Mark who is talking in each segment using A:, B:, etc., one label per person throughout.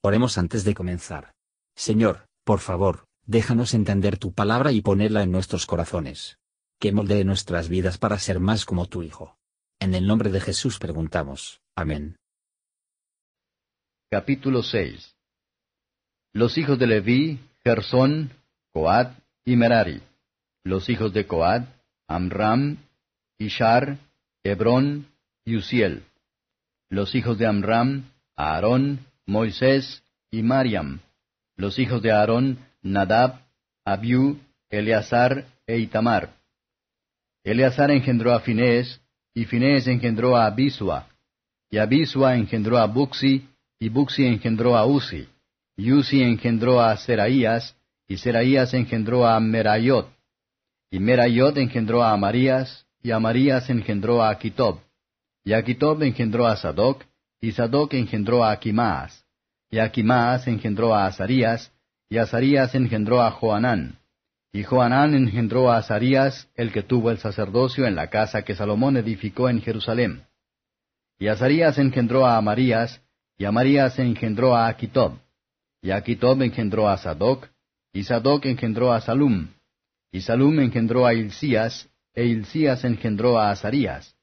A: Oremos antes de comenzar. Señor, por favor, déjanos entender tu palabra y ponerla en nuestros corazones. Que moldee nuestras vidas para ser más como tu Hijo. En el nombre de Jesús preguntamos. Amén.
B: Capítulo 6 Los hijos de Leví, Gersón, Coat y Merari. Los hijos de Coat, Amram, Ishar, Hebrón y Uziel. Los hijos de Amram, Aarón, Moisés y Mariam. Los hijos de Aarón, Nadab, Abiú, Eleazar e Itamar. Eleazar engendró a Finés, y Finés engendró a Abisua, y Abisua engendró a Buxi, y Buxi engendró a Uzi, y Uzi engendró a Seraías, y Seraías engendró a Merayot, y Merayot engendró a Amarías, y Amarías engendró a Aquitob, y Aquitob engendró a Sadoc, y Sadoc engendró a Aquimaas, y Aquimaas engendró a Azarías, y Azarías engendró a Joanán. Y Joanán engendró a Azarías, el que tuvo el sacerdocio en la casa que Salomón edificó en Jerusalén. Y Azarías engendró a Amarías, y Amarías engendró a Aquitob. Y Aquitob engendró a Sadoc, y Sadoc engendró a Salum. Y Salum engendró a Hilcías, e Hilcías engendró a Azarías.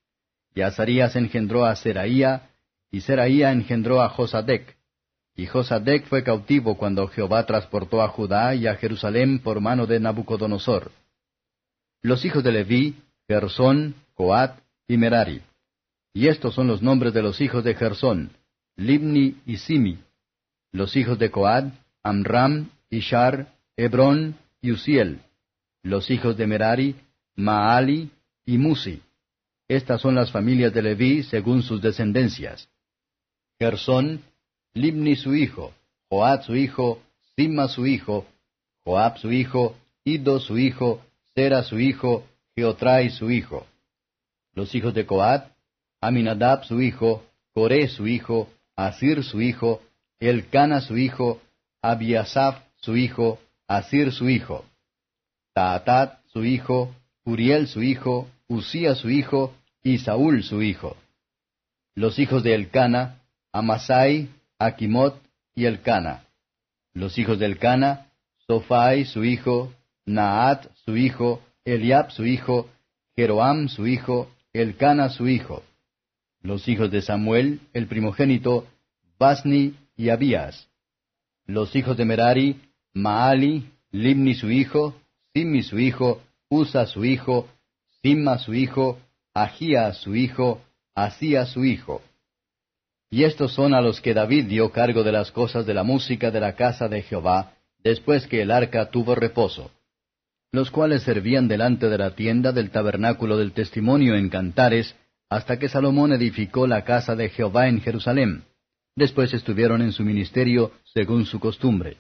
B: Y Azarías engendró a Seraía, y Seraía engendró a Josadec. Y Josadec fue cautivo cuando Jehová transportó a Judá y a Jerusalén por mano de Nabucodonosor. Los hijos de Leví, Gersón, Coat y Merari. Y estos son los nombres de los hijos de Gersón, Libni y Simi. Los hijos de Coat, Amram, Ishar, Hebrón y Uziel. Los hijos de Merari, Maali y Musi. Estas son las familias de Leví según sus descendencias. Gersón, Libni su hijo, Joab su hijo, Sima su hijo, Joab su hijo, Ido su hijo, Sera su hijo, Geotrai su hijo. Los hijos de Coat, Aminadab su hijo, Coré su hijo, Asir su hijo, Elcana su hijo, Abiasaf su hijo, Asir su hijo. Taatat su hijo, Uriel su hijo, Usía su hijo, y Saúl su hijo. Los hijos de Elcana, Amasai, Akimot y Elcana. Los hijos de Elcana, Sofai su hijo, Naat su hijo, Eliab su hijo, Jeroam su hijo, Elcana su hijo. Los hijos de Samuel, el primogénito, Basni y Abías. Los hijos de Merari, Maali, Limni su hijo, Simmi su hijo, Usa su hijo, Simma su hijo, Agía su hijo, Asía su hijo. Y estos son a los que David dio cargo de las cosas de la música de la casa de Jehová, después que el arca tuvo reposo, los cuales servían delante de la tienda del tabernáculo del testimonio en cantares, hasta que Salomón edificó la casa de Jehová en Jerusalén. Después estuvieron en su ministerio según su costumbre.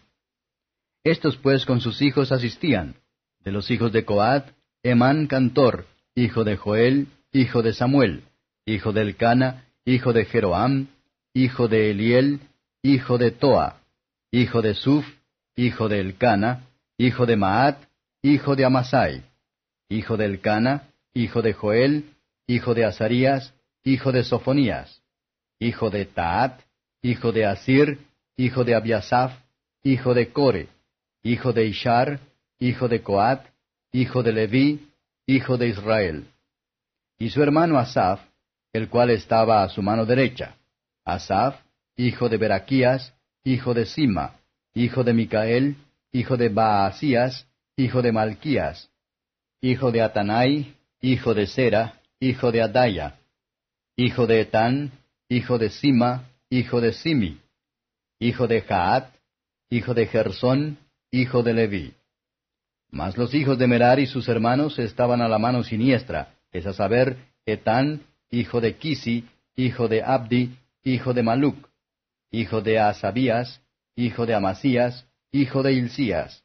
B: Estos pues con sus hijos asistían. De los hijos de Coat, Emán cantor, hijo de Joel, hijo de Samuel, hijo de Elcana, hijo de Jeroam, hijo de Eliel, hijo de Toa, hijo de Suf, hijo de Elcana, hijo de Maat, hijo de Amasai, hijo de Elcana, hijo de Joel, hijo de Azarías, hijo de Sofonías, hijo de Taat, hijo de Asir, hijo de Abiasaf, hijo de Core, hijo de Ishar, hijo de Coat, hijo de Leví, hijo de Israel. Y su hermano Asaf, el cual estaba a su mano derecha. Asaf, hijo de Beraquías, hijo de Sima, hijo de Micael, hijo de Baasías, hijo de Malquías, hijo de Atanai, hijo de Sera, hijo de Adaya, hijo de Etán, hijo de Sima, hijo de Simi, hijo de Jaat, hijo de Gersón, hijo de Leví. Mas los hijos de Merar y sus hermanos estaban a la mano siniestra, es a saber, Etán, hijo de Kisi, hijo de Abdi, hijo de Maluc, hijo de Asabías, hijo de Amasías, hijo de Hilcías,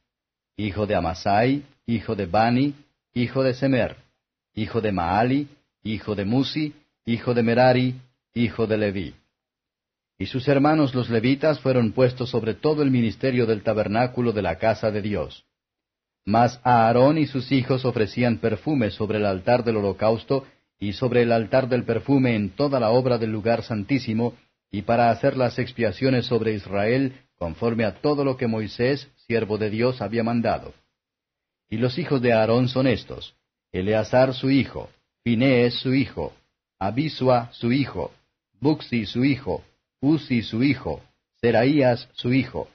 B: hijo de Amasai, hijo de Bani, hijo de Semer, hijo de Maali, hijo de Musi, hijo de Merari, hijo de Leví. Y sus hermanos los levitas fueron puestos sobre todo el ministerio del tabernáculo de la casa de Dios. Mas Aarón y sus hijos ofrecían perfume sobre el altar del holocausto y sobre el altar del perfume en toda la obra del lugar santísimo, y para hacer las expiaciones sobre Israel conforme a todo lo que Moisés, siervo de Dios, había mandado. Y los hijos de Aarón son estos, Eleazar su hijo, Finees su hijo, Abisua su hijo, Buxi su hijo, Uzi su hijo, Seraías su hijo,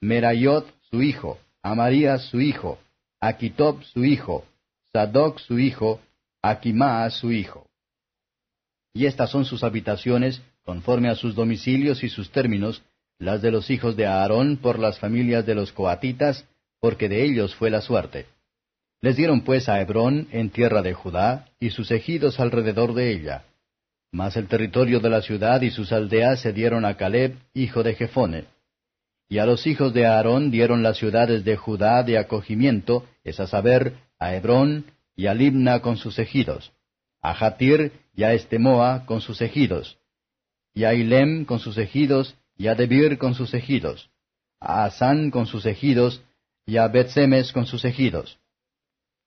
B: Merayot su hijo, Amarías su hijo, Aquitob su hijo, Sadoc su hijo, Aquimaa su hijo. Y estas son sus habitaciones, conforme a sus domicilios y sus términos, las de los hijos de Aarón por las familias de los coatitas, porque de ellos fue la suerte. Les dieron pues a Hebrón en tierra de Judá, y sus ejidos alrededor de ella. Mas el territorio de la ciudad y sus aldeas se dieron a Caleb, hijo de Jefone. Y a los hijos de Aarón dieron las ciudades de Judá de acogimiento, es a saber, a Hebrón y a Libna con sus ejidos, a Jatir y a Estemoa con sus ejidos, y a Ilem con sus ejidos, y a Debir con sus ejidos, a Asán con sus ejidos, y a Betsemes con sus ejidos.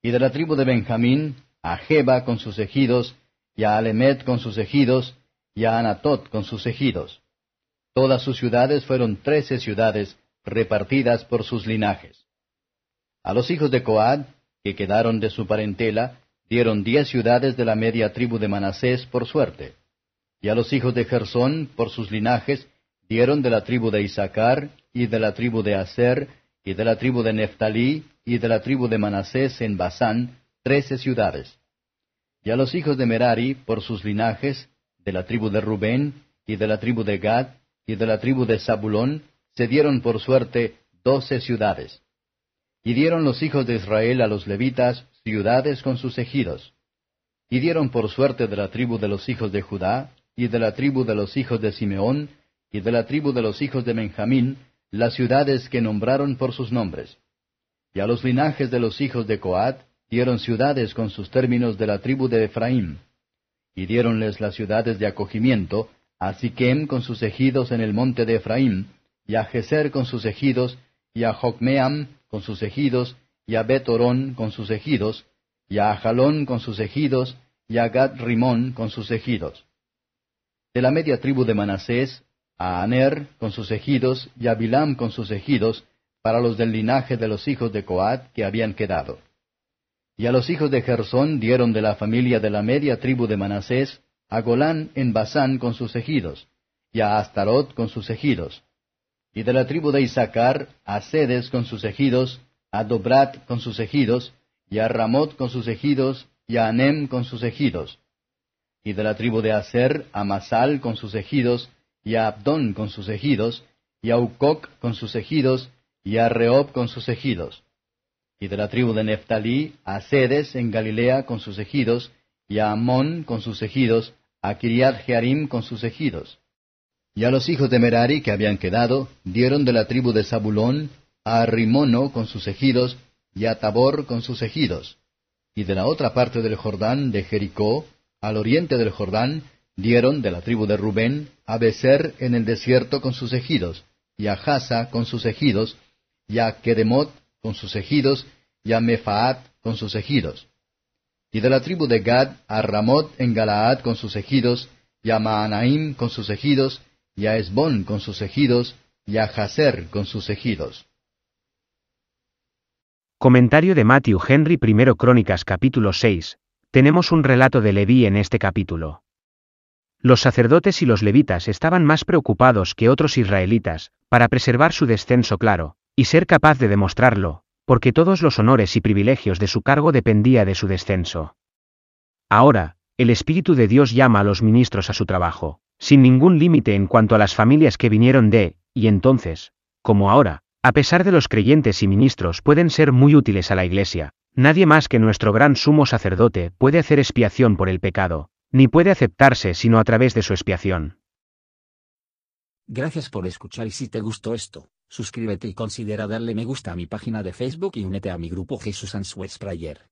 B: Y de la tribu de Benjamín, a Jeba con sus ejidos, y a Alemet con sus ejidos, y a Anatot con sus ejidos. Todas sus ciudades fueron trece ciudades, repartidas por sus linajes. A los hijos de Coad, que quedaron de su parentela, dieron diez ciudades de la media tribu de Manasés por suerte. Y a los hijos de Gersón, por sus linajes, dieron de la tribu de Isaacar, y de la tribu de Aser, y de la tribu de Neftalí, y de la tribu de Manasés en Basán, trece ciudades. Y a los hijos de Merari, por sus linajes, de la tribu de Rubén, y de la tribu de Gad, y de la tribu de Zabulón, se dieron por suerte doce ciudades. Y dieron los hijos de Israel a los levitas ciudades con sus ejidos. Y dieron por suerte de la tribu de los hijos de Judá, y de la tribu de los hijos de Simeón, y de la tribu de los hijos de Benjamín, las ciudades que nombraron por sus nombres. Y a los linajes de los hijos de Coat dieron ciudades con sus términos de la tribu de Efraín. Y diéronles las ciudades de acogimiento, a Siquem con sus ejidos en el monte de Efraín, y a Geser con sus ejidos, y a Jocmeam con sus ejidos, y a Bet con sus ejidos, y a Jalón con sus ejidos, y a Gad Rimón con sus ejidos. De la media tribu de Manasés, a Aner con sus ejidos, y a Bilam con sus ejidos, para los del linaje de los hijos de Coat que habían quedado. Y a los hijos de Gersón dieron de la familia de la media tribu de Manasés, a Golán en Basán con sus ejidos, y a Astarot con sus ejidos, y de la tribu de Isaacar a Sedes con sus ejidos, a Dobrat con sus ejidos, y a Ramot con sus ejidos, y a Anem con sus ejidos, y de la tribu de Aser a Masal con sus ejidos, y a Abdón con sus ejidos, y a Ucoc con sus ejidos, y a Reob con sus ejidos. Y de la tribu de Neftalí a Sedes en Galilea con sus ejidos, y a Amón con sus ejidos, a Kiriat Jearim con sus ejidos. Y a los hijos de Merari que habían quedado, dieron de la tribu de Zabulón a Rimono con sus ejidos, y a Tabor con sus ejidos. Y de la otra parte del Jordán, de Jericó, al oriente del Jordán, dieron de la tribu de Rubén a Beser en el desierto con sus ejidos, y a Jasa con sus ejidos, y a Kedemot con sus ejidos, y a Mefaat con sus ejidos y de la tribu de Gad a Ramot en Galaad con sus ejidos, y a Maanaim con sus ejidos, y a Esbón con sus ejidos, y a Jaser con sus ejidos.
C: Comentario de Matthew Henry I Crónicas capítulo 6. Tenemos un relato de Leví en este capítulo. Los sacerdotes y los levitas estaban más preocupados que otros israelitas, para preservar su descenso claro, y ser capaz de demostrarlo, porque todos los honores y privilegios de su cargo dependía de su descenso. Ahora, el Espíritu de Dios llama a los ministros a su trabajo, sin ningún límite en cuanto a las familias que vinieron de, y entonces, como ahora, a pesar de los creyentes y ministros pueden ser muy útiles a la Iglesia, nadie más que nuestro gran sumo sacerdote puede hacer expiación por el pecado, ni puede aceptarse sino a través de su expiación.
A: Gracias por escuchar y si te gustó esto, suscríbete y considera darle me gusta a mi página de Facebook y únete a mi grupo Jesús Answers Prayer.